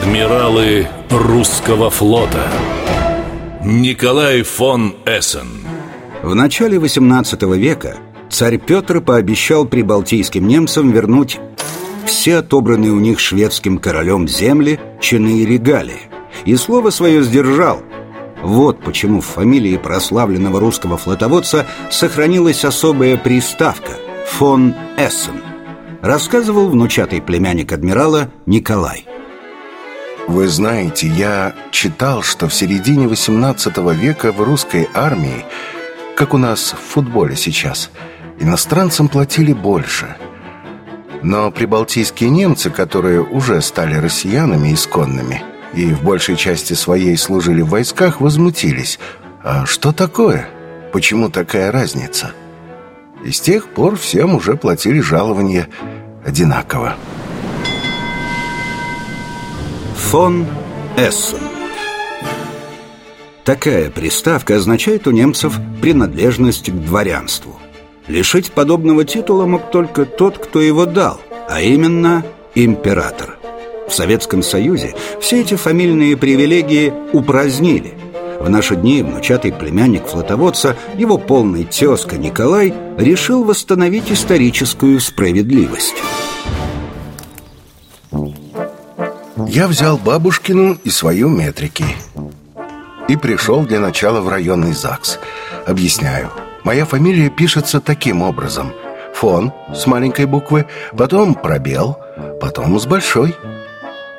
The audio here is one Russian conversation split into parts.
Адмиралы русского флота Николай фон Эссен В начале 18 века царь Петр пообещал прибалтийским немцам вернуть все отобранные у них шведским королем земли, чины и регалии. И слово свое сдержал. Вот почему в фамилии прославленного русского флотоводца сохранилась особая приставка «фон Эссен», рассказывал внучатый племянник адмирала Николай. Вы знаете, я читал, что в середине 18 века в русской армии, как у нас в футболе сейчас, иностранцам платили больше. Но прибалтийские немцы, которые уже стали россиянами исконными и в большей части своей служили в войсках, возмутились. А что такое? Почему такая разница? И с тех пор всем уже платили жалования одинаково. Фон Эссен Такая приставка означает у немцев принадлежность к дворянству. Лишить подобного титула мог только тот, кто его дал, а именно император. В Советском Союзе все эти фамильные привилегии упразднили. В наши дни внучатый племянник флотоводца, его полный тезка Николай, решил восстановить историческую справедливость. Я взял бабушкину и свою метрики. И пришел для начала в районный ЗАГС. Объясняю. Моя фамилия пишется таким образом. Фон с маленькой буквы Потом пробел Потом с большой.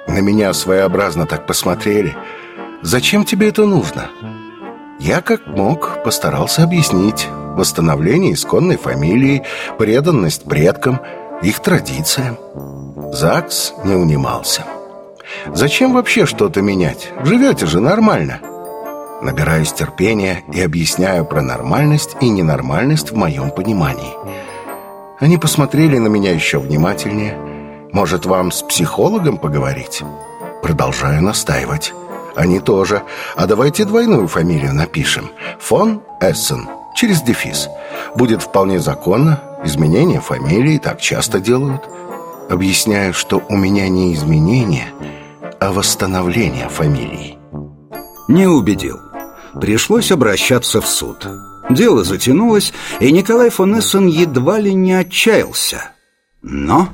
На меня своеобразно так посмотрели. Зачем тебе это нужно? Я как мог постарался объяснить. Восстановление исконной фамилии Преданность предкам Их традициям. ЗАГС не унимался Зачем вообще что-то менять? Живете же нормально. Набираюсь терпения и объясняю про нормальность и ненормальность в моем понимании. Они посмотрели на меня еще внимательнее. Может, вам с психологом поговорить? Продолжаю настаивать. Они тоже. А давайте двойную фамилию напишем. Фон Эссен. Через дефис. Будет вполне законно. Изменение фамилии так часто делают. Объясняю, что у меня не изменение – о восстановлении фамилии. Не убедил. Пришлось обращаться в суд. Дело затянулось, и Николай фон Эссен едва ли не отчаялся. Но...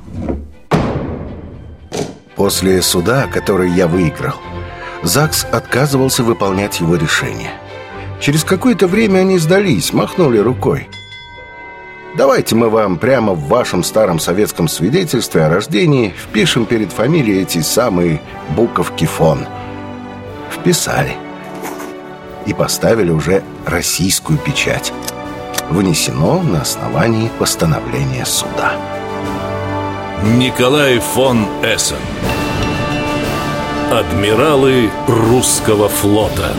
После суда, который я выиграл, ЗАГС отказывался выполнять его решение. Через какое-то время они сдались, махнули рукой. Давайте мы вам прямо в вашем старом советском свидетельстве о рождении впишем перед фамилией эти самые буковки фон. Вписали. И поставили уже российскую печать. Вынесено на основании постановления суда. Николай фон Эссен Адмиралы русского флота